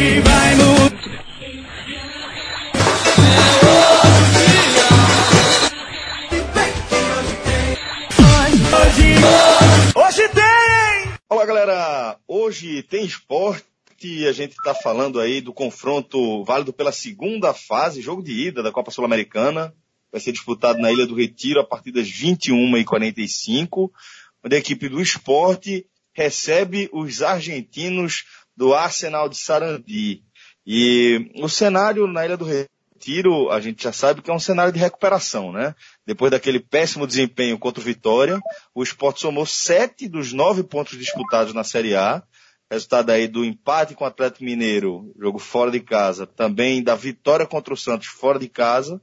Vai! Olá, galera! Hoje tem esporte e a gente está falando aí do confronto válido pela segunda fase, jogo de ida da Copa Sul-Americana. Vai ser disputado na Ilha do Retiro a partir das 21h45, onde a equipe do esporte recebe os argentinos do Arsenal de Sarandi. E o cenário na Ilha do Retiro, a gente já sabe que é um cenário de recuperação, né? Depois daquele péssimo desempenho contra o Vitória, o esporte somou sete dos nove pontos disputados na Série A. Resultado aí do empate com o Atlético Mineiro, jogo fora de casa, também da vitória contra o Santos fora de casa,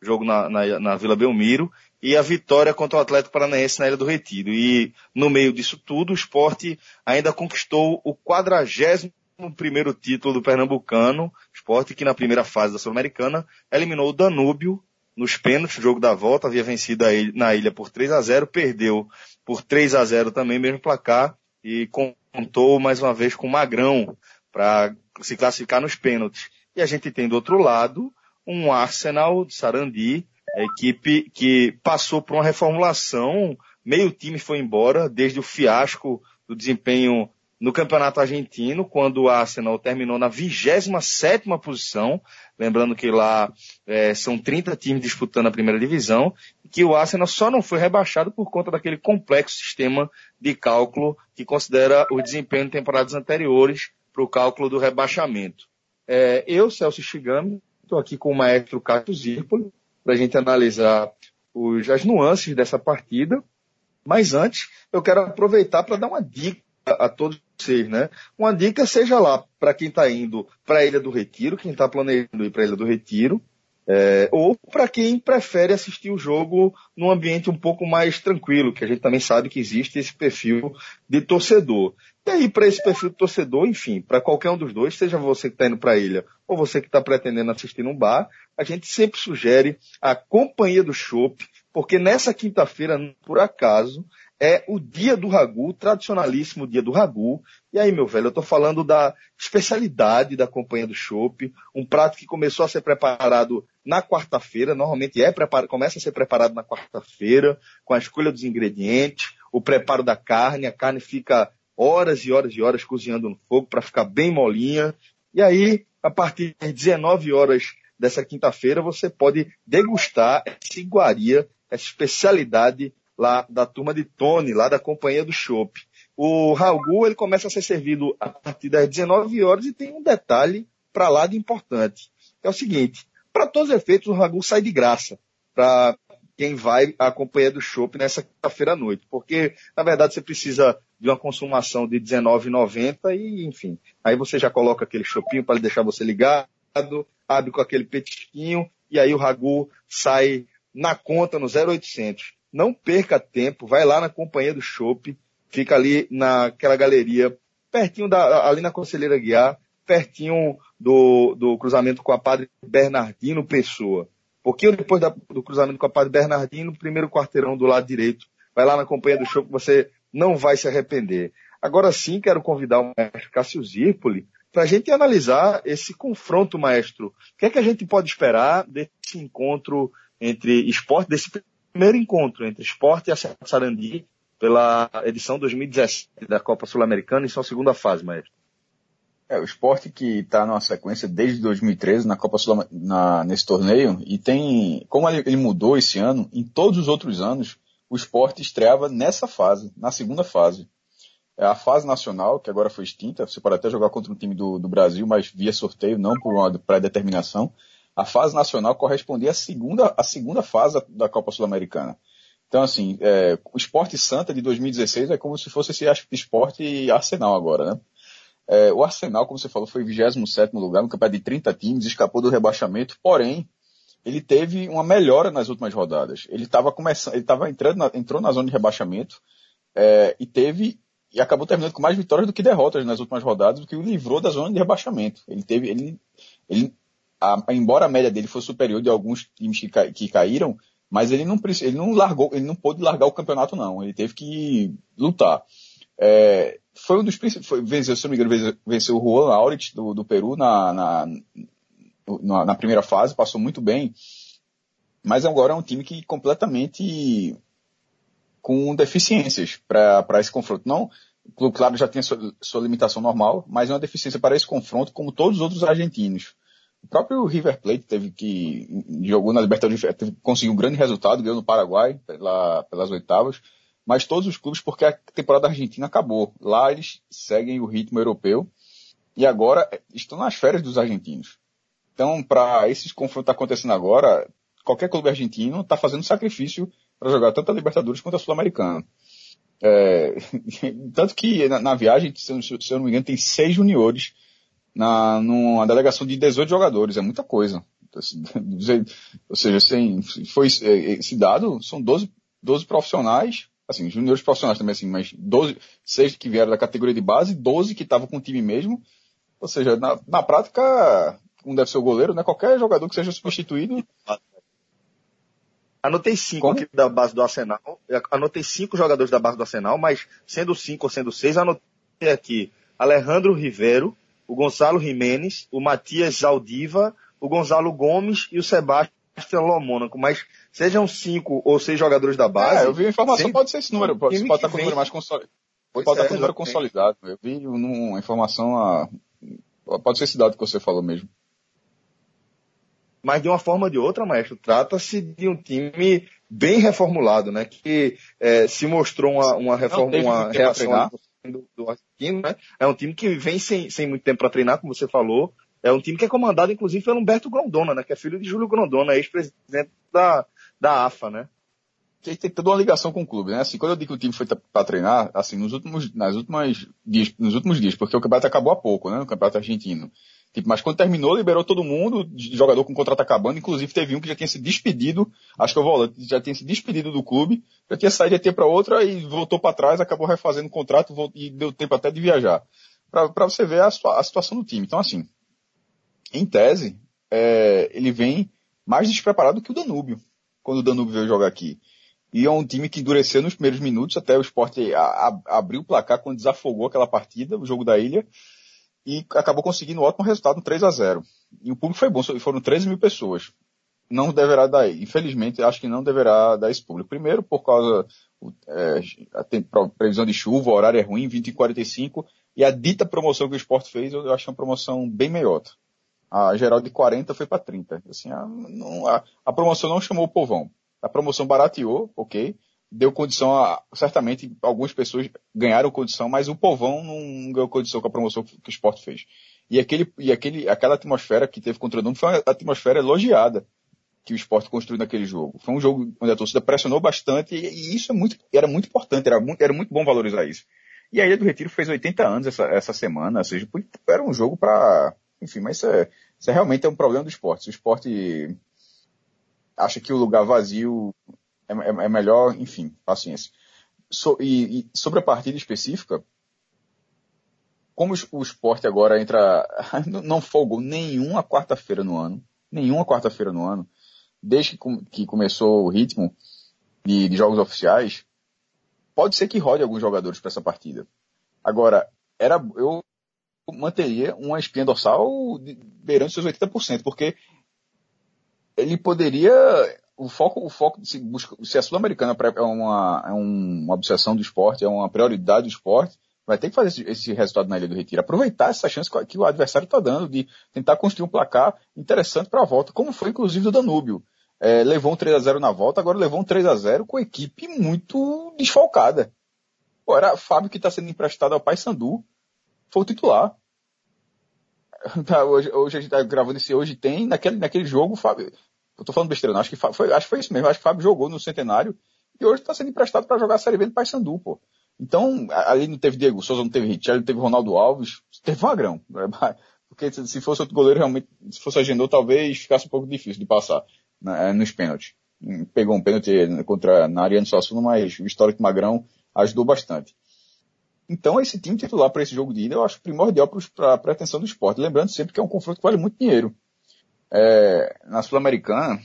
jogo na, na, na Vila Belmiro, e a vitória contra o Atlético Paranaense na Ilha do Retiro. E no meio disso tudo, o esporte ainda conquistou o quadragésimo primeiro título do Pernambucano, esporte que na primeira fase da Sul-Americana eliminou o Danúbio nos pênaltis, jogo da volta, havia vencido na ilha por 3 a 0 perdeu por 3 a 0 também, mesmo placar, e contou mais uma vez com o Magrão para se classificar nos pênaltis. E a gente tem do outro lado um Arsenal de Sarandi, a equipe que passou por uma reformulação, meio time foi embora, desde o fiasco do desempenho no Campeonato Argentino, quando o Arsenal terminou na 27 posição, lembrando que lá é, são 30 times disputando a primeira divisão, que o Arsenal só não foi rebaixado por conta daquele complexo sistema de cálculo que considera o desempenho de temporadas anteriores para o cálculo do rebaixamento. É, eu, Celso Shigami, estou aqui com o maestro Cássio Zirpoli, para a gente analisar os, as nuances dessa partida, mas antes eu quero aproveitar para dar uma dica a todos vocês, né? Uma dica seja lá para quem está indo para a Ilha do Retiro, quem está planejando ir para a Ilha do Retiro, é, ou para quem prefere assistir o jogo num ambiente um pouco mais tranquilo, que a gente também sabe que existe esse perfil de torcedor. E aí, para esse perfil de torcedor, enfim, para qualquer um dos dois, seja você que está indo para a ilha ou você que está pretendendo assistir num bar, a gente sempre sugere a companhia do chopp, porque nessa quinta-feira, por acaso, é o dia do ragu, tradicionalíssimo dia do ragu. E aí, meu velho, eu estou falando da especialidade da companhia do chopp, um prato que começou a ser preparado na quarta-feira, normalmente é preparado, começa a ser preparado na quarta-feira, com a escolha dos ingredientes, o preparo da carne, a carne fica horas e horas e horas cozinhando no fogo para ficar bem molinha. E aí, a partir das 19 horas dessa quinta-feira, você pode degustar essa iguaria, essa especialidade lá da turma de Tony, lá da companhia do Chopp. O ragu, ele começa a ser servido a partir das 19 horas e tem um detalhe para lá de importante. É o seguinte, para todos os efeitos, o ragu sai de graça para quem vai à companhia do Chopp nessa quinta-feira à noite. Porque, na verdade, você precisa de uma consumação de R$19,90 e, enfim, aí você já coloca aquele chopinho para deixar você ligado, abre com aquele petisquinho e aí o ragu sai na conta no 0800. Não perca tempo, vai lá na companhia do Chopp, fica ali naquela galeria, pertinho da, ali na Conselheira Guiar, pertinho do, do cruzamento com a Padre Bernardino Pessoa. Pouquinho depois da, do cruzamento com a Padre Bernardino, primeiro quarteirão do lado direito. Vai lá na companhia do Chopp, você não vai se arrepender. Agora sim, quero convidar o maestro Cássio Zirpoli para a gente analisar esse confronto, maestro. O que é que a gente pode esperar desse encontro entre esporte, desse primeiro encontro entre esporte e Sarandi pela edição 2017 da Copa Sul-Americana em sua segunda fase, maestro? É, o esporte que está numa sequência desde 2013 na Copa Sul na, nesse torneio e tem, como ele, ele mudou esse ano, em todos os outros anos, o esporte estreava nessa fase, na segunda fase. É a fase nacional, que agora foi extinta, você pode até jogar contra um time do, do Brasil, mas via sorteio, não por uma pré-determinação. A fase nacional correspondia à segunda, à segunda fase da Copa Sul-Americana. Então, assim, é, o esporte Santa de 2016 é como se fosse esse esporte Arsenal agora, né? É, o Arsenal, como você falou, foi 27 lugar, no campeonato de 30 times, escapou do rebaixamento, porém, ele teve uma melhora nas últimas rodadas. Ele estava começando, ele estava entrando, na, entrou na zona de rebaixamento é, e teve e acabou terminando com mais vitórias do que derrotas nas últimas rodadas, o que o livrou da zona de rebaixamento. Ele teve, ele, ele a, embora a média dele fosse superior de alguns times que, que caíram, mas ele não, ele não largou, ele não pôde largar o campeonato não. Ele teve que lutar. É, foi um dos principais, venceu, se não me engano, venceu, venceu o Juan Aurit do, do Peru na, na, na, na, primeira fase, passou muito bem, mas agora é um time que completamente com deficiências para esse confronto. Não, o Claro já tinha sua, sua, limitação normal, mas é uma deficiência para esse confronto, como todos os outros argentinos. O próprio River Plate teve que, jogou na Libertadores, conseguiu um grande resultado, ganhou no Paraguai, pela, pelas oitavas, mas todos os clubes, porque a temporada argentina acabou. Lá eles seguem o ritmo europeu e agora estão nas férias dos argentinos. Então, para esses confrontos acontecendo agora, qualquer clube argentino está fazendo sacrifício para jogar tanto a Libertadores quanto a Sul-Americana. É, tanto que na, na viagem, se eu, se eu, não me engano, tem seis juniores na, numa delegação de 18 jogadores. É muita coisa. Ou seja, sem, foi, é, esse dado são 12, 12 profissionais assim, juniores profissionais também, assim, mas 12, 6 que vieram da categoria de base, 12 que estavam com o time mesmo. Ou seja, na, na prática, um deve ser o goleiro, né? Qualquer jogador que seja substituído. Anotei cinco Como? aqui da base do Arsenal. Anotei cinco jogadores da base do Arsenal, mas sendo cinco ou sendo seis, anotei aqui Alejandro Rivero, o Gonçalo Jimenez, o Matias Zaldiva, o Gonzalo Gomes e o Sebastião Lomônaco, mas sejam cinco ou seis jogadores da base. É, eu vi a informação, sem... pode ser esse número, pode, pode estar com o número mais consolidado. Pode estar com o número consolidado. Eu vi uma informação, a... pode ser esse dado que você falou mesmo. Mas de uma forma ou de outra, maestro, trata-se de um time bem reformulado, né? Que é, se mostrou uma, uma reforma, uma reação do, do argentino, né? É um time que vem sem, sem muito tempo para treinar, como você falou, é um time que é comandado, inclusive, pelo Humberto Grondona, né? Que é filho de Júlio Grondona, ex-presidente da, da AFA, né? Que tem toda uma ligação com o clube, né? Assim, quando eu digo que o time foi para treinar, assim, nos últimos, nas últimas dias, nos últimos dias, porque o campeonato acabou há pouco, né? O campeonato argentino. Tipo, mas quando terminou, liberou todo mundo, jogador com contrato acabando, inclusive teve um que já tinha se despedido, acho que o volante já tinha se despedido do clube, já tinha saído ter para outra e voltou para trás, acabou refazendo o contrato e deu tempo até de viajar. Para você ver a, a situação do time. Então, assim, em tese, é, ele vem mais despreparado que o Danúbio, quando o Danúbio veio jogar aqui. E é um time que endureceu nos primeiros minutos, até o esporte abriu o placar quando desafogou aquela partida, o jogo da ilha, e acabou conseguindo um ótimo resultado, um 3 a 0 E o público foi bom, foram 13 mil pessoas. Não deverá dar, infelizmente, acho que não deverá dar esse público. Primeiro, por causa é, previsão de chuva, o horário é ruim, 20 e 45, e a dita promoção que o esporte fez, eu acho uma promoção bem melhor. A geral de 40 foi para 30. Assim, a, não, a, a, promoção não chamou o povão. A promoção barateou, ok. Deu condição a, certamente, algumas pessoas ganharam condição, mas o povão não ganhou condição com a promoção que, o esporte fez. E aquele, e aquele, aquela atmosfera que teve contra o Nuno foi uma atmosfera elogiada que o esporte construiu naquele jogo. Foi um jogo onde a torcida pressionou bastante e, e isso é muito, era muito importante, era muito, era muito bom valorizar isso. E a Ilha do Retiro fez 80 anos essa, essa semana, ou seja, era um jogo para enfim, mas isso, é, isso é realmente é um problema do esporte. o esporte acha que o lugar vazio é, é, é melhor, enfim, paciência. So, e, e, sobre a partida específica, como o esporte agora entra, não folgou nenhuma quarta-feira no ano, nenhuma quarta-feira no ano, desde que, que começou o ritmo de, de, jogos oficiais, pode ser que rode alguns jogadores para essa partida. Agora, era, eu manteria uma espinha dorsal beirando seus 80%, porque ele poderia, o foco, o foco se, busca, se a Sul-Americana é uma, é uma obsessão do esporte, é uma prioridade do esporte, vai ter que fazer esse, resultado na Ilha do Retiro, aproveitar essa chance que o adversário está dando de tentar construir um placar interessante para a volta, como foi inclusive do Danúbio. É, levou um 3 a 0 na volta, agora levou um 3 a 0 com a equipe muito desfalcada. Pô, era Fábio que está sendo emprestado ao Paysandu, foi o titular. Tá, hoje, hoje a gente tá gravando esse hoje tem, naquele, naquele jogo, Fábio, eu tô falando besteira não, acho que foi, acho que foi isso mesmo, acho que o Fábio jogou no Centenário e hoje está sendo emprestado para jogar a Série B do Paysandu, pô. Então, ali não teve Diego Souza, não teve Richard, não teve Ronaldo Alves, teve Magrão. Porque se fosse outro goleiro, realmente, se fosse Agendou, talvez ficasse um pouco difícil de passar né, nos pênaltis. Pegou um pênalti contra na Ariano Suassuna, mas o histórico Magrão ajudou bastante. Então, esse time titular para esse jogo de ida eu acho primordial para a pretensão do esporte. Lembrando sempre que é um confronto que vale muito dinheiro. É, na Sul-Americana,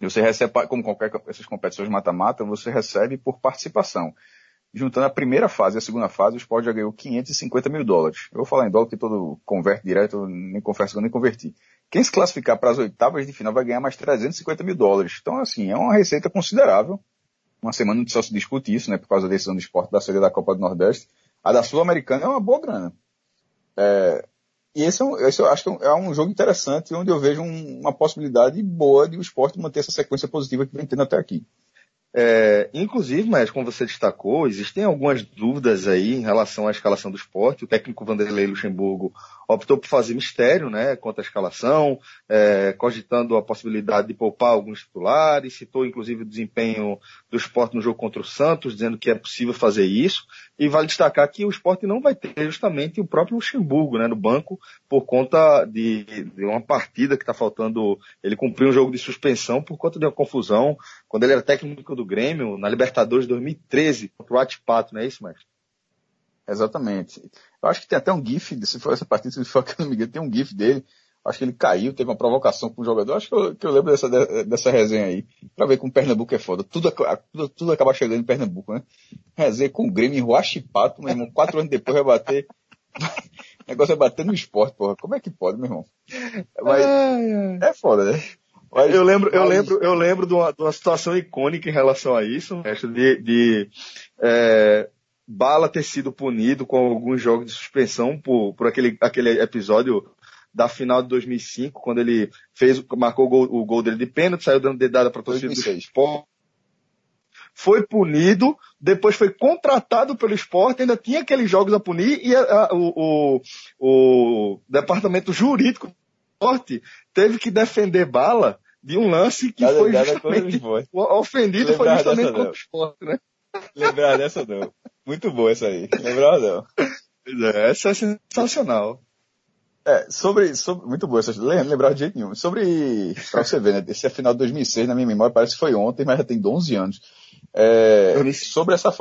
você recebe, como qualquer essas competições mata-mata, você recebe por participação. juntando a primeira fase e a segunda fase, o esporte já ganhou 550 mil dólares. Eu vou falar em dólar que todo converte direto, nem confesso que nem converti. Quem se classificar para as oitavas de final vai ganhar mais 350 mil dólares. Então, assim, é uma receita considerável. Uma semana só se discute isso, né, por causa da decisão do esporte da série da Copa do Nordeste. A da Sul-Americana é uma boa grana. É, e esse, é um, esse eu acho que é um jogo interessante, onde eu vejo um, uma possibilidade boa de o esporte manter essa sequência positiva que vem tendo até aqui. É, inclusive, mas como você destacou, existem algumas dúvidas aí em relação à escalação do esporte. O técnico Vanderlei Luxemburgo optou por fazer mistério, né, quanto à escalação, é, cogitando a possibilidade de poupar alguns titulares, citou inclusive o desempenho do esporte no jogo contra o Santos, dizendo que é possível fazer isso. E vale destacar que o esporte não vai ter justamente o próprio Luxemburgo né, no banco por conta de, de uma partida que está faltando. Ele cumpriu um jogo de suspensão por conta de uma confusão quando ele era técnico do Grêmio na Libertadores 2013 contra o Atipato, não é isso, mestre? Exatamente. Eu acho que tem até um GIF, se for essa partida, se for me engano, tem um GIF dele Acho que ele caiu, teve uma provocação com o jogador. Acho que eu, que eu lembro dessa, dessa resenha aí. Pra ver como Pernambuco é foda. Tudo, tudo, tudo acaba chegando em Pernambuco, né? Resenha com o Grêmio em Ruachipato, meu irmão. Quatro anos depois vai bater. o negócio é bater no esporte, porra. Como é que pode, meu irmão? Mas, é foda, né? Mas, eu lembro, eu lembro, eu lembro de uma, de uma situação icônica em relação a isso, de, de é, Bala ter sido punido com alguns jogos de suspensão por, por aquele, aquele episódio da final de 2005, quando ele fez, marcou o gol, o gol dele de pênalti, saiu dando dedada para torcida do esporte. Foi punido, depois foi contratado pelo esporte, ainda tinha aqueles jogos a punir e a, a, o, o, o departamento jurídico esporte teve que defender bala de um lance que foi justamente ofendido foi justamente contra não. o esporte, né? Lembrar dessa não. Muito boa essa aí. Lembrar não. É, essa é sensacional. É, sobre, sobre, muito boa essa lembrar de jeito nenhum. Sobre, pra você ver, né, esse é final de 2006, na minha memória parece que foi ontem, mas já tem 11 anos. É, sobre essa,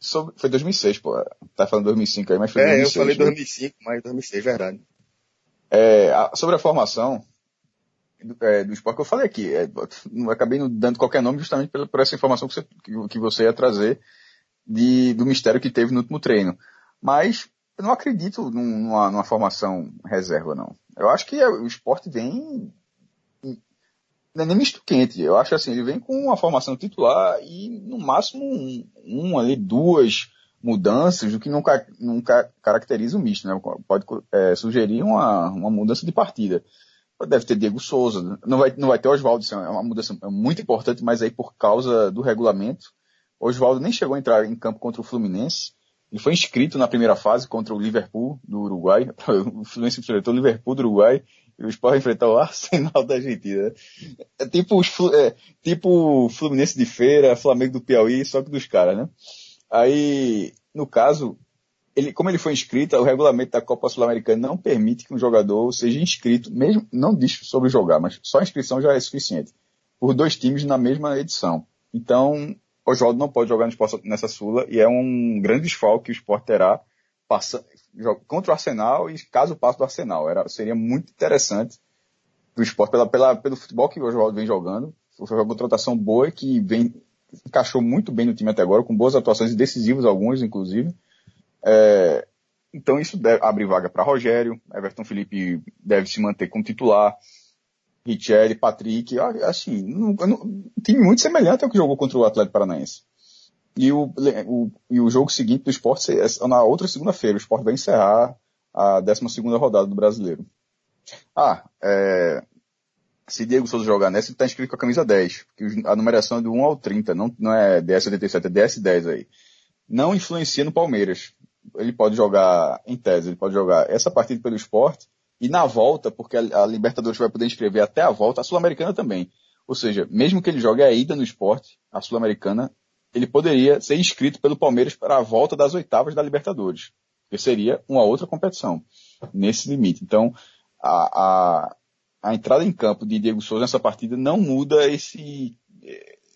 sobre, foi 2006, pô, tá falando 2005 aí, mas foi é, 2006. É, eu falei 2005, né? mas 2006, verdade. É, sobre a formação do, é, do esporte que eu falei aqui, é, não acabei dando qualquer nome justamente por, essa informação que você, que, você ia trazer de, do mistério que teve no último treino. Mas, eu não acredito numa, numa formação reserva, não. Eu acho que o esporte vem não é nem misto quente. Eu acho assim, ele vem com uma formação titular e no máximo um, um ali, duas mudanças, o que não, não caracteriza o misto, né? Pode é, sugerir uma, uma mudança de partida. Deve ter Diego Souza, não vai, não vai ter Oswaldo, é uma mudança muito importante, mas aí por causa do regulamento, Oswaldo nem chegou a entrar em campo contra o Fluminense, ele foi inscrito na primeira fase contra o Liverpool do Uruguai. O Fluminense enfrentou o Liverpool do Uruguai e o Sport enfrentou o Arsenal da Argentina. É tipo, os, é, tipo Fluminense de Feira, Flamengo do Piauí, só que dos caras, né? Aí, no caso, ele, como ele foi inscrito, o regulamento da Copa Sul-Americana não permite que um jogador seja inscrito, mesmo, não diz sobre jogar, mas só a inscrição já é suficiente, por dois times na mesma edição. Então, Oswaldo não pode jogar no esporte nessa Sula e é um grande desfalque que o esporte terá passa, contra o Arsenal e caso passe do Arsenal. Era, seria muito interessante do esporte pela, pela, pelo futebol que o Oswaldo vem jogando. Foi uma contratação boa que vem, encaixou muito bem no time até agora, com boas atuações decisivas, algumas inclusive. É, então isso deve, abre vaga para Rogério, Everton Felipe deve se manter como titular. Richelli, Patrick, assim, um time muito semelhante ao que jogou contra o Atlético Paranaense. E o, o, e o jogo seguinte do esporte é na outra segunda-feira. O esporte vai encerrar a 12 rodada do brasileiro. Ah, é, se Diego Souza jogar nessa, ele está inscrito com a camisa 10. Porque a numeração é do 1 ao 30, não, não é DS87, é DS10 aí. Não influencia no Palmeiras. Ele pode jogar, em tese, ele pode jogar essa partida pelo esporte e na volta, porque a, a Libertadores vai poder inscrever até a volta, a Sul-Americana também. Ou seja, mesmo que ele jogue a ida no esporte, a Sul-Americana, ele poderia ser inscrito pelo Palmeiras para a volta das oitavas da Libertadores. Que seria uma outra competição nesse limite. Então, a, a, a entrada em campo de Diego Souza nessa partida não muda esse,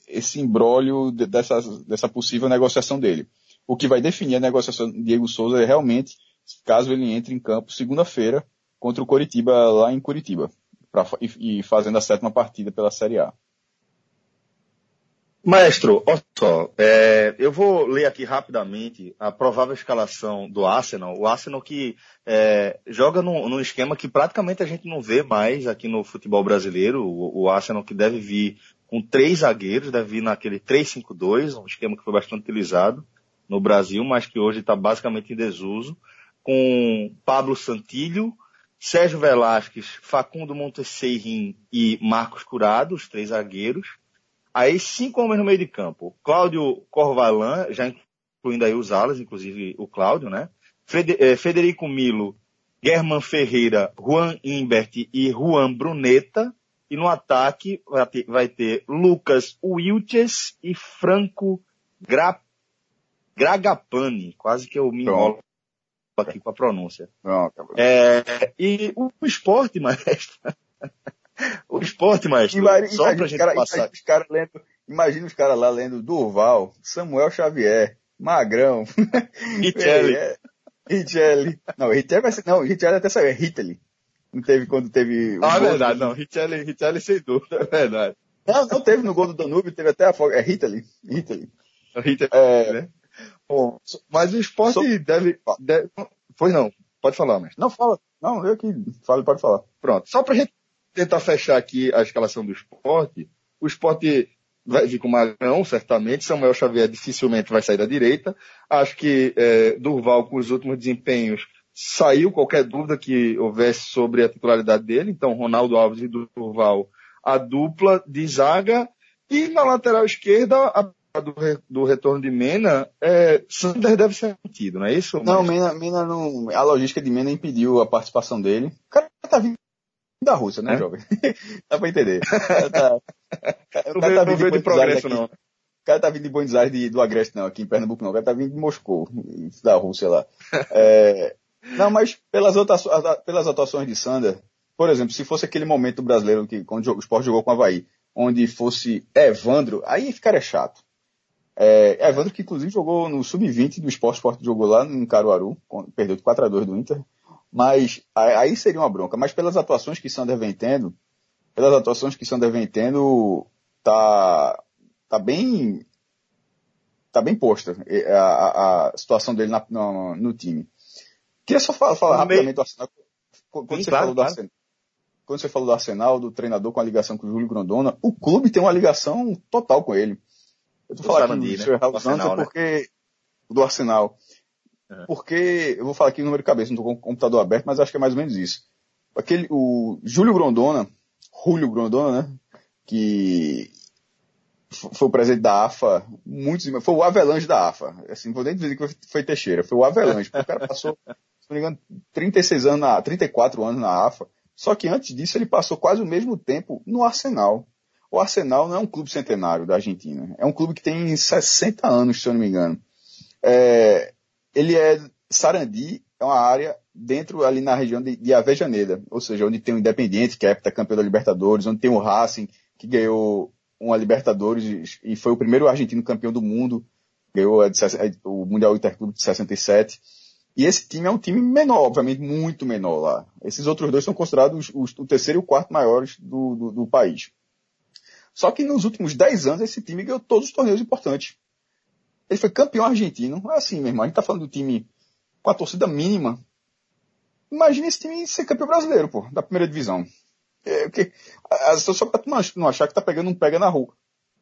esse imbróglio dessa, dessa possível negociação dele. O que vai definir a negociação de Diego Souza é realmente caso ele entre em campo segunda-feira contra o Coritiba lá em Curitiba pra, e, e, fazendo a sétima partida pela Série A. Maestro, olha só, é, eu vou ler aqui rapidamente a provável escalação do Arsenal. O Arsenal que é, joga num, num, esquema que praticamente a gente não vê mais aqui no futebol brasileiro. O, o Arsenal que deve vir com três zagueiros, deve vir naquele 3-5-2, um esquema que foi bastante utilizado no Brasil, mas que hoje está basicamente em desuso, com Pablo Santilho, Sérgio Velasquez, Facundo Monteseirin e Marcos Curado, os três zagueiros. Aí cinco homens no meio de campo. Cláudio Corvalan, já incluindo aí os alas, inclusive o Cláudio, né? Eh, Federico Milo, German Ferreira, Juan Imbert e Juan Bruneta. E no ataque vai ter, vai ter Lucas Wilches e Franco Gra, Gragapani. Quase que eu me enrolo aqui com a pronúncia. Pronto. É, e o esporte, maestro, o esporte, maestro. Imagina, só imagina, pra gente cara, passar. Imagina os caras lendo, imagina os caras lá lendo Durval, Samuel Xavier, Magrão. Richelli. é, Richelli. Não, Richelli vai ser, não, Richelli até saiu, é Hitler. Não teve quando teve. Ah, é verdade, não. Richelli, Richelli sem dúvida, é verdade. Não, não teve no gol do Danúbio, teve até a folga. É. Hitler. Hitler, é, né? Bom, mas o esporte so... deve, deve. Foi não. Pode falar, mas. Não, fala. Não, eu que falo, pode falar. Pronto. Só pra gente tentar fechar aqui a escalação do esporte, o esporte vai vir com Magrão, certamente. Samuel Xavier dificilmente vai sair da direita. Acho que é, Durval, com os últimos desempenhos, saiu qualquer dúvida que houvesse sobre a titularidade dele. Então, Ronaldo Alves e Durval, a dupla de zaga. E na lateral esquerda, a do, do retorno de Mena, é, Sander deve ser mantido, não é isso? Não, Mena, Mena não. A logística de Mena impediu a participação dele. O cara tá vindo da Rússia, né, é? jovem? Dá pra entender. O cara tá, o cara tá vindo de, de progresso, não. O cara tá vindo de Buenos Aires do Agreste, não, aqui em Pernambuco não. O cara tá vindo de Moscou, da Rússia lá. É, não, mas pelas, outras, pelas atuações de Sander, por exemplo, se fosse aquele momento brasileiro que quando o Sport jogou com o Havaí, onde fosse Evandro, aí ficaria chato. É, Evandro que inclusive jogou no Sub-20 do Sport, Sport jogou lá no Caruaru, perdeu de 4 a 2 do Inter. Mas aí seria uma bronca. Mas pelas atuações que Sander vem tendo, pelas atuações que Sander vem tendo, tá, tá bem, tá bem posta a, a, a situação dele na, no, no, time. Queria só falar, falar rapidamente do Arsenal. Quando, Sim, você claro, falou claro. do Arsenal, quando você falou do Arsenal, do treinador com a ligação com o Júlio Grondona, o clube tem uma ligação total com ele. Eu tô falando aqui do Sr. Raul Santos né? porque, do Arsenal. Porque, eu vou falar aqui o número de cabeça, não estou com o computador aberto, mas acho que é mais ou menos isso. Aquele, o Júlio Grondona, Julio Grondona, né? Que foi o presidente da AFA, muitos, foi o Avelange da AFA. Assim, vou nem dizer que foi Teixeira, foi o Avelange, porque o cara passou, se não me engano, 36 anos, na, 34 anos na AFA. Só que antes disso ele passou quase o mesmo tempo no Arsenal. O Arsenal não é um clube centenário da Argentina, é um clube que tem 60 anos, se eu não me engano. É, ele é Sarandi, é uma área dentro ali na região de, de Avejaneda, ou seja, onde tem o Independiente, que é campeão da Libertadores, onde tem o Racing, que ganhou uma Libertadores e foi o primeiro argentino campeão do mundo, ganhou a a, o Mundial Interclube de 67. E esse time é um time menor, obviamente muito menor lá. Esses outros dois são considerados os, os, o terceiro e o quarto maiores do, do, do país. Só que nos últimos 10 anos esse time ganhou todos os torneios importantes. Ele foi campeão argentino. É assim, meu irmão. A gente tá falando do time com a torcida mínima. Imagina esse time ser campeão brasileiro, pô, da primeira divisão. É, porque, só pra tu não achar que tá pegando um pega na rua.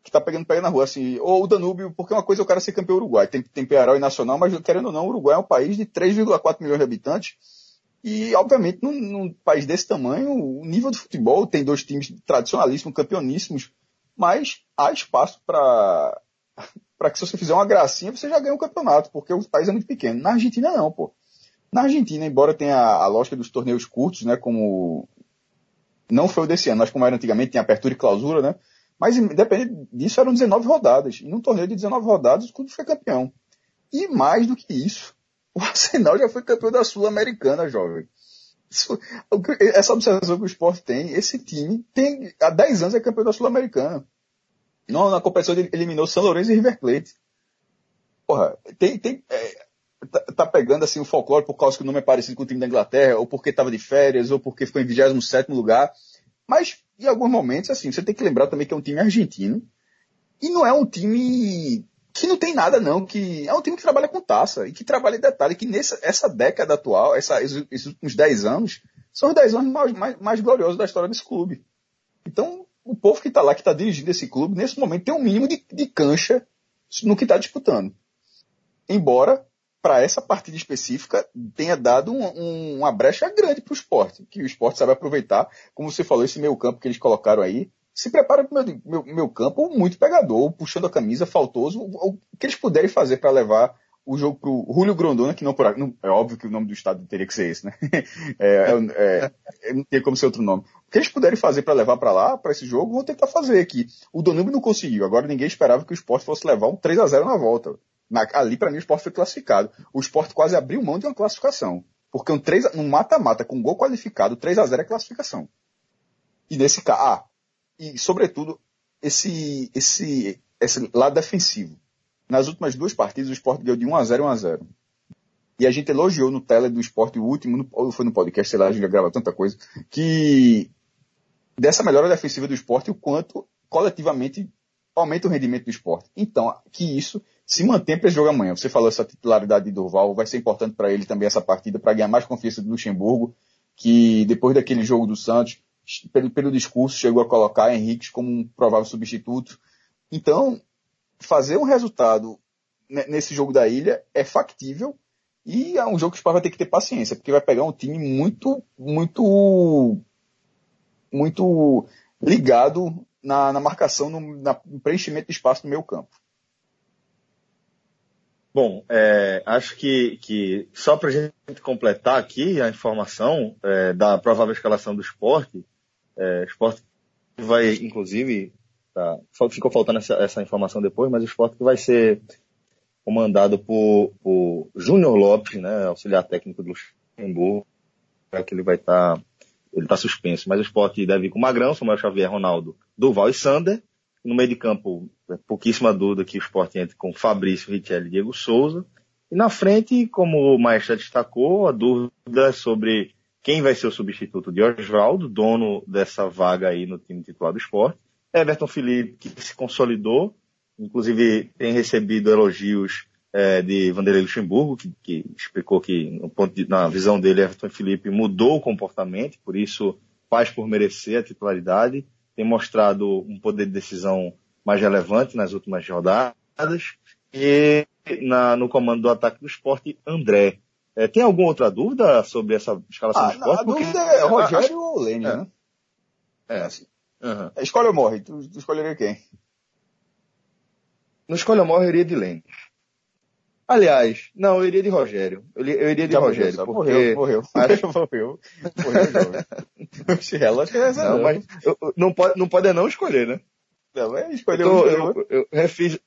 Que tá pegando pega na rua, assim. Ou o Danúbio, porque uma coisa é o cara ser campeão uruguai. Tem, tem Pearol e Nacional, mas querendo ou não, o Uruguai é um país de 3,4 milhões de habitantes. E, obviamente, num, num, país desse tamanho, o nível de futebol tem dois times tradicionalíssimos, campeoníssimos, mas há espaço para para que se você fizer uma gracinha, você já ganha um campeonato, porque o país é muito pequeno. Na Argentina não, pô. Na Argentina, embora tenha a, lógica dos torneios curtos, né, como não foi o desse ano, mas como era antigamente, tem apertura e clausura, né? Mas independente disso, eram 19 rodadas. E num torneio de 19 rodadas, o clube foi campeão. E mais do que isso, o Arsenal já foi campeão da Sul-Americana, jovem. Isso, essa observação que o esporte tem, esse time tem, há 10 anos é campeão da Sul-Americana. Não, na competição ele eliminou São Lourenço e River Plate. Porra, tem, tem, é, tá, tá, pegando assim o folclore por causa que o nome é parecido com o time da Inglaterra, ou porque estava de férias, ou porque ficou em 27 lugar. Mas, em alguns momentos, assim, você tem que lembrar também que é um time argentino E não é um time que não tem nada não, que é um time que trabalha com taça e que trabalha em detalhe, que nessa essa década atual, essa, esses últimos 10 anos, são os 10 anos mais, mais, mais gloriosos da história desse clube. Então, o povo que está lá, que está dirigindo esse clube, nesse momento tem um mínimo de, de cancha no que está disputando. Embora, para essa partida específica, tenha dado um, um, uma brecha grande para o esporte, que o esporte sabe aproveitar. Como você falou, esse meio campo que eles colocaram aí, se prepara para o meu, meu, meu, campo muito pegador, puxando a camisa, faltoso, o, o que eles puderem fazer para levar o jogo para o Julio Grondona, que não por não, é óbvio que o nome do estado teria que ser esse, né? É, é, é, não tem como ser outro nome. Que eles puderem fazer para levar para lá, para esse jogo, vão tentar fazer aqui. O Danube não conseguiu. Agora ninguém esperava que o esporte fosse levar um 3 a 0 na volta. Na, ali, para mim, o esporte foi classificado. O esporte quase abriu mão de uma classificação. Porque um 3, um mata-mata com gol qualificado, 3 a 0 é classificação. E nesse caso, ah, e sobretudo, esse, esse, esse lado defensivo nas últimas duas partidas, o Sport ganhou de 1 a 0 1 a 0 E a gente elogiou no tele do Sport, o último, no, foi no podcast, sei lá, a gente grava tanta coisa, que dessa melhora defensiva do esporte, o quanto coletivamente aumenta o rendimento do esporte. Então, que isso se mantém para esse jogo amanhã. Você falou essa titularidade de Durval, vai ser importante para ele também essa partida, para ganhar mais confiança do Luxemburgo, que depois daquele jogo do Santos, pelo, pelo discurso, chegou a colocar Henrique como um provável substituto. Então, fazer um resultado nesse jogo da ilha é factível e é um jogo que o Sport vai ter que ter paciência, porque vai pegar um time muito, muito, muito ligado na, na marcação, no, na, no preenchimento de espaço no meio campo. Bom, é, acho que, que só para a gente completar aqui a informação é, da provável escalação do esporte, é, esporte vai, inclusive, Tá. Ficou faltando essa, essa, informação depois, mas o esporte que vai ser comandado por, por Júnior Lopes, né, auxiliar técnico do Luxemburgo, é que ele vai estar, tá, ele está suspenso, mas o esporte deve ir com Magrão, Samuel Xavier, Ronaldo, Duval e Sander. No meio de campo, é pouquíssima dúvida que o esporte entre com Fabrício, Richelli e Diego Souza. E na frente, como o Maestro destacou, a dúvida é sobre quem vai ser o substituto de Oswaldo, dono dessa vaga aí no time titular do esporte. Everton Felipe, que se consolidou, inclusive tem recebido elogios é, de Vanderlei Luxemburgo, que, que explicou que, de, na visão dele, Everton Felipe mudou o comportamento, por isso faz por merecer a titularidade, tem mostrado um poder de decisão mais relevante nas últimas rodadas, e na, no comando do ataque do esporte, André. É, tem alguma outra dúvida sobre essa escalação ah, do esporte? A dúvida é Rogério ou Lênin, é. né? É, assim. Uhum. Escolhe ou morre? Tu, tu escolheria quem? No escolha ou morre, eu iria de Lênin. Aliás, não, eu iria de Rogério. Eu, eu iria de Já Rogério. Morreu, porque... morreu, morreu. Acho... morreu. Morreu jovem. relógio é essa não, não. Mas eu, não, pode, não pode não escolher, né? Não, é escolher eu, eu, eu, eu refiz...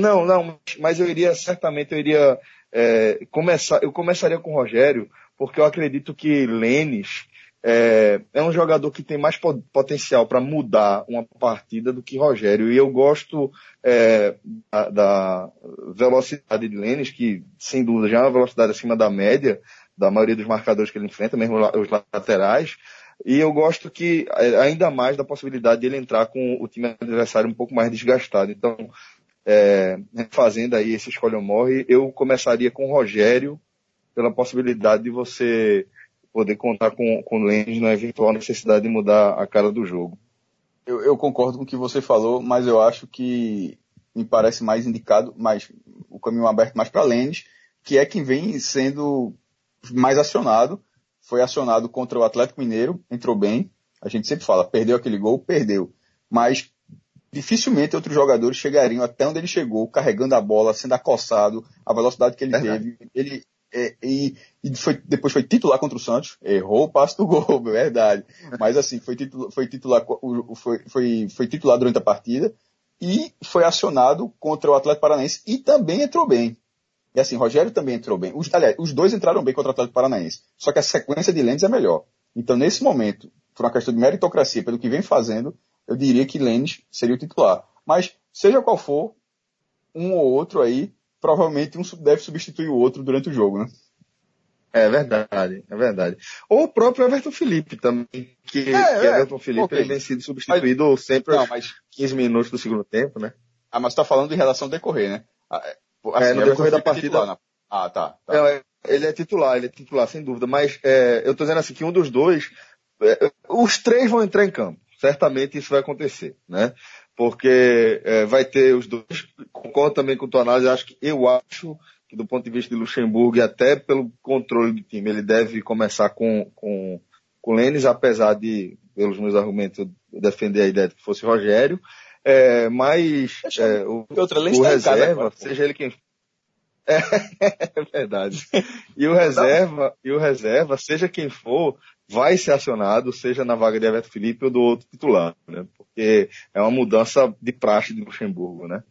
Não, não, mas eu iria, certamente eu iria é, começar, eu começaria com o Rogério, porque eu acredito que Lênis é, é um jogador que tem mais potencial para mudar uma partida do que Rogério. E eu gosto é, da, da, velocidade de Lênis, que sem dúvida já é uma velocidade acima da média da maioria dos marcadores que ele enfrenta, mesmo os laterais. E eu gosto que é, ainda mais da possibilidade de ele entrar com o time adversário um pouco mais desgastado. Então, é, fazendo aí esse escolha ou morre, eu começaria com o Rogério pela possibilidade de você poder contar com, com o Lenz na eventual necessidade de mudar a cara do jogo. Eu, eu, concordo com o que você falou, mas eu acho que me parece mais indicado, mais o caminho aberto mais para Lênis, que é quem vem sendo mais acionado. Foi acionado contra o Atlético Mineiro, entrou bem. A gente sempre fala, perdeu aquele gol, perdeu. Mas dificilmente outros jogadores chegariam até onde ele chegou, carregando a bola, sendo acossado, a velocidade que ele teve. Ele, e, e foi, depois foi titular contra o Santos, errou o passo do gol, verdade. Mas assim, foi titular, foi titular, foi, foi, foi titular durante a partida e foi acionado contra o Atlético Paranaense e também entrou bem. E assim, Rogério também entrou bem. Os, aliás, os dois entraram bem contra o Atlético Paranaense. Só que a sequência de Lênis é melhor. Então, nesse momento, por uma questão de meritocracia, pelo que vem fazendo, eu diria que Lênis seria o titular. Mas, seja qual for, um ou outro aí provavelmente um deve substituir o outro durante o jogo, né? É verdade, é verdade. Ou o próprio Everton Felipe também, que, é, que é, Everton Felipe okay. vem sido substituído mas, sempre aos mas, 15 minutos do segundo tempo, né? Ah, mas você tá falando em relação ao decorrer, né? Ah, é, assim, é, no decorrer da partida. Na... Ah, tá. tá. É, ele é titular, ele é titular, sem dúvida. Mas é, eu tô dizendo assim que um dos dois, é, os três vão entrar em campo. Certamente isso vai acontecer, né? Porque é, vai ter os dois. Concordo também com tua análise. Acho que eu acho que do ponto de vista de Luxemburgo e até pelo controle do time, ele deve começar com com com Lênis, apesar de, pelos meus argumentos, defender a ideia de que fosse Rogério. É, mas é, o, o reserva, seja ele quem é, é verdade. E o reserva, e o reserva, seja quem for, vai ser acionado, seja na vaga de Everton Felipe ou do outro titular, né? Porque é uma mudança de praxe de Luxemburgo, né?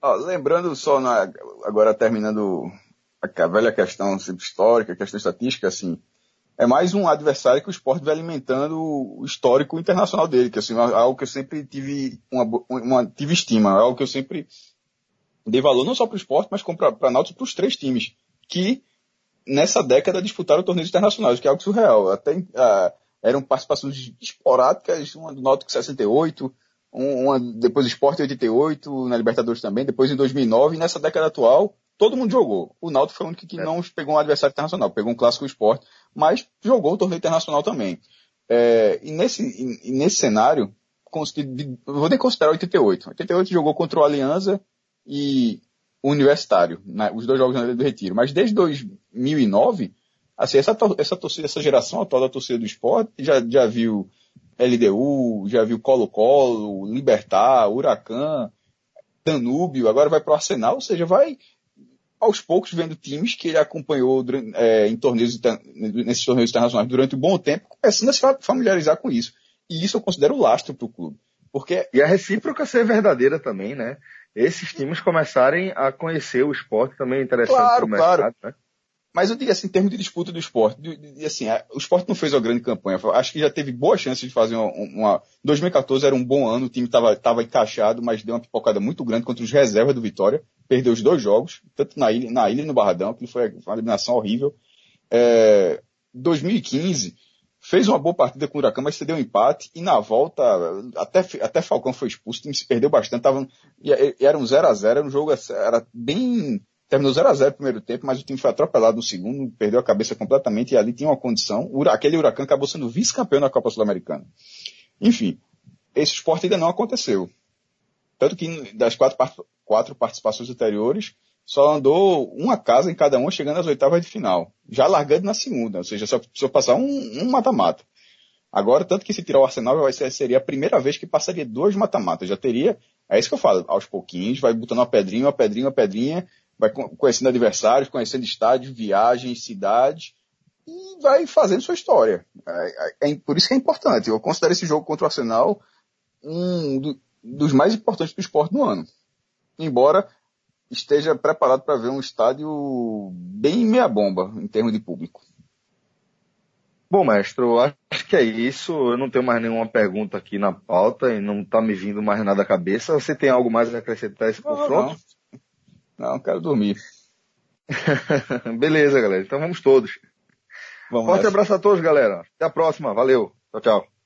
Ó, lembrando só, na, agora terminando a, velha questão histórica, questão estatística, assim, é mais um adversário que o esporte vai alimentando o histórico internacional dele, que assim, é algo que eu sempre tive uma, uma tive estima, é algo que eu sempre dei valor não só para o esporte, mas para Náutico para os três times que nessa década disputaram torneios internacionais, que é algo surreal. Até uh, eram participações esporádicas, uma do Náutico 68, uma depois do Esporte 88, na Libertadores também, depois em 2009, e nessa década atual, todo mundo jogou. O Náutico foi o único que é. não pegou um adversário internacional, pegou um clássico esporte, mas jogou o torneio internacional também. É, e, nesse, e, e nesse cenário, vou nem considerar 88. 88 jogou contra o Aliança e Universitário, né, os dois jogos na Ilha do Retiro. Mas desde 2009, assim, essa, essa torcida, essa geração atual da torcida do esporte já, já viu LDU, já viu Colo-Colo, Libertar, Huracan, Danúbio, agora vai para o Arsenal, ou seja, vai aos poucos vendo times que ele acompanhou é, em torneios, nesses torneios internacionais durante um bom tempo, começando a se familiarizar com isso. E isso eu considero lastro para o clube. Porque... E a recíproca ser verdadeira também, né? Esses times começarem a conhecer o esporte também é interessante claro, mercado, claro. né? Mas eu diria assim, em termos de disputa do esporte, de, assim, a, o esporte não fez uma grande campanha. Acho que já teve boa chance de fazer uma, uma 2014 era um bom ano, o time estava tava encaixado, mas deu uma pipocada muito grande contra os reservas do Vitória. Perdeu os dois jogos, tanto na ilha, na ilha e no Barradão, que foi uma eliminação horrível. É, 2015 fez uma boa partida com o Huracan, mas cedeu um empate, e na volta, até, até Falcão foi expulso, o time se perdeu bastante, tava, e, e era um 0x0, era um jogo, era bem, terminou 0x0 no primeiro tempo, mas o time foi atropelado no segundo, perdeu a cabeça completamente, e ali tinha uma condição, aquele Huracan acabou sendo vice-campeão na Copa Sul-Americana. Enfim, esse esporte ainda não aconteceu. Tanto que das quatro, quatro participações anteriores, só andou uma casa em cada uma, chegando às oitavas de final. Já largando na segunda, ou seja, só precisou passar um mata-mata. Um Agora, tanto que se tirar o Arsenal, vai ser, seria a primeira vez que passaria dois mata-matas. Já teria, é isso que eu falo, aos pouquinhos, vai botando uma pedrinha, uma pedrinha, uma pedrinha, vai conhecendo adversários, conhecendo estádios, viagens, cidades, e vai fazendo sua história. É, é, é, por isso que é importante. Eu considero esse jogo contra o Arsenal um do, dos mais importantes do esporte no ano. Embora esteja preparado para ver um estádio bem meia bomba em termos de público. Bom, mestre, eu acho que é isso. Eu não tenho mais nenhuma pergunta aqui na pauta e não está me vindo mais nada à cabeça. Você tem algo mais a acrescentar esse confronto? Não, não quero dormir. Beleza, galera. Então vamos todos. Vamos Forte abraço a todos, galera. Até a próxima. Valeu. Tchau, tchau.